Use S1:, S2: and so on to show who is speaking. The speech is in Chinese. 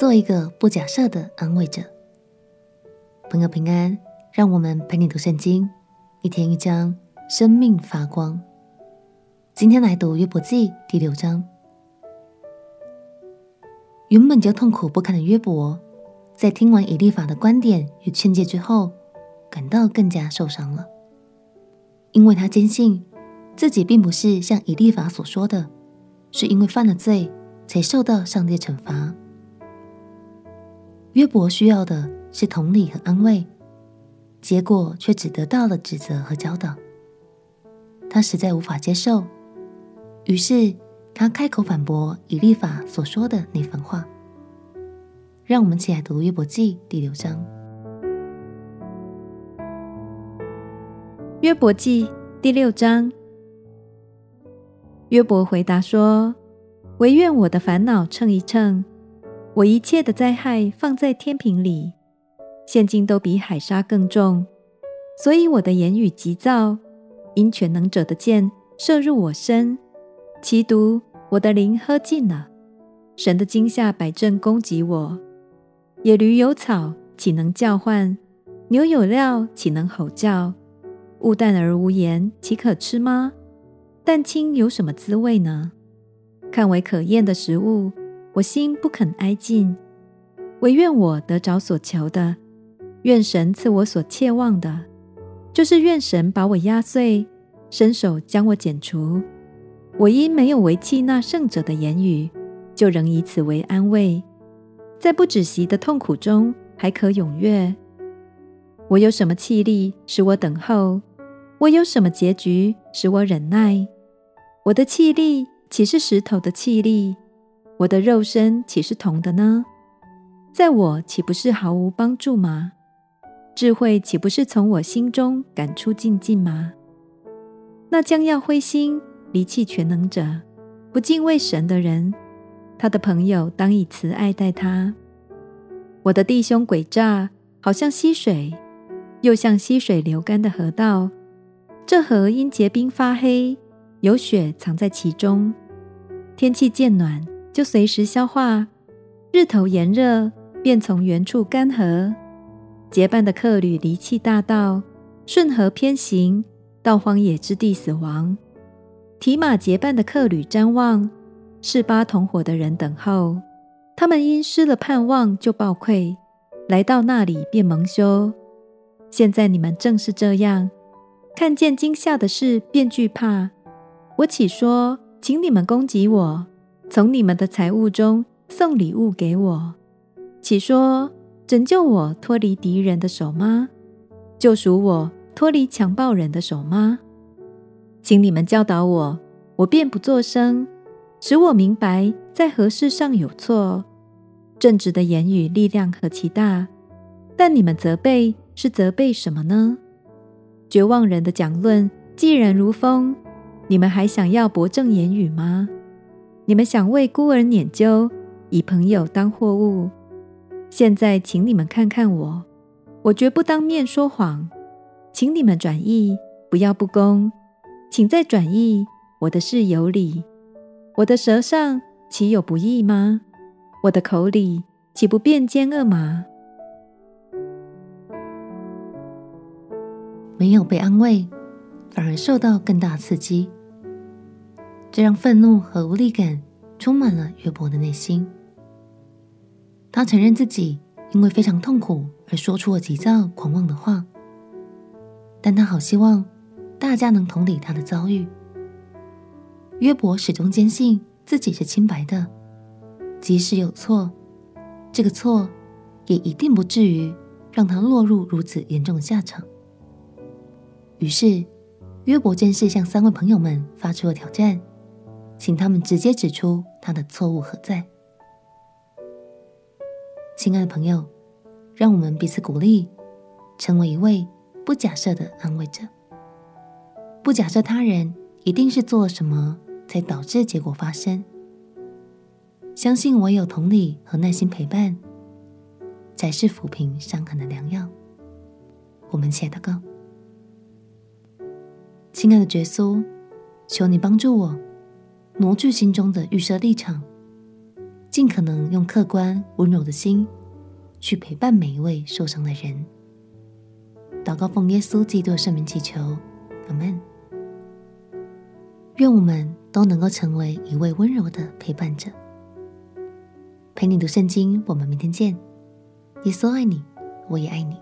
S1: 做一个不假设的安慰者。朋友平安，让我们陪你读圣经，一天一章，生命发光。今天来读约伯记第六章。原本就痛苦不堪的约伯，在听完以利法的观点与劝诫之后，感到更加受伤了，因为他坚信自己并不是像以利法所说的，是因为犯了罪才受到上帝惩罚。约伯需要的是同理和安慰，结果却只得到了指责和教导。他实在无法接受，于是他开口反驳以利法所说的那番话。让我们一起来读约伯记第六章。
S2: 约伯记第六章，约伯回答说：“唯愿我的烦恼称一称。”我一切的灾害放在天平里，现今都比海沙更重，所以我的言语急躁，因全能者的箭射入我身，其毒我的灵喝尽了。神的惊吓摆阵攻击我，野驴有草岂能叫唤？牛有料岂能吼叫？物淡而无盐，岂可吃吗？蛋清有什么滋味呢？看为可厌的食物。我心不肯挨近，惟愿我得着所求的，愿神赐我所切望的，就是愿神把我压碎，伸手将我剪除。我因没有违弃那圣者的言语，就仍以此为安慰，在不止息的痛苦中还可踊跃。我有什么气力使我等候？我有什么结局使我忍耐？我的气力岂是石头的气力？我的肉身岂是铜的呢？在我岂不是毫无帮助吗？智慧岂不是从我心中赶出净尽吗？那将要灰心离弃全能者，不敬畏神的人，他的朋友当以慈爱待他。我的弟兄诡诈，好像溪水，又像溪水流干的河道。这河因结冰发黑，有雪藏在其中。天气渐暖。就随时消化，日头炎热，便从原处干涸。结伴的客旅离弃大道，顺河偏行，到荒野之地死亡。提马结伴的客旅瞻望，是巴同伙的人等候。他们因失了盼望，就暴愧，来到那里便蒙羞。现在你们正是这样，看见惊吓的事便惧怕。我岂说，请你们攻击我？从你们的财物中送礼物给我，岂说拯救我脱离敌人的手吗？救赎我脱离强暴人的手吗？请你们教导我，我便不作声，使我明白在何事上有错。正直的言语力量何其大，但你们责备是责备什么呢？绝望人的讲论既然如风，你们还想要驳正言语吗？你们想为孤儿拈阄，以朋友当货物。现在，请你们看看我，我绝不当面说谎。请你们转意，不要不公。请再转意，我的事有理。我的舌上岂有不义吗？我的口里岂不辩奸恶吗？
S1: 没有被安慰，反而受到更大刺激。这让愤怒和无力感充满了约伯的内心。他承认自己因为非常痛苦而说出了急躁狂妄的话，但他好希望大家能同理他的遭遇。约伯始终坚信自己是清白的，即使有错，这个错也一定不至于让他落入如此严重的下场。于是，约伯正式向三位朋友们发出了挑战。请他们直接指出他的错误何在。亲爱的朋友，让我们彼此鼓励，成为一位不假设的安慰者。不假设他人一定是做了什么才导致结果发生。相信唯有同理和耐心陪伴，才是抚平伤痕的良药。我们且祷告：亲爱的耶稣，求你帮助我。挪去心中的预设立场，尽可能用客观温柔的心去陪伴每一位受伤的人。祷告奉耶稣基督的圣名祈求，阿门。愿我们都能够成为一位温柔的陪伴者。陪你读圣经，我们明天见。耶稣爱你，我也爱你。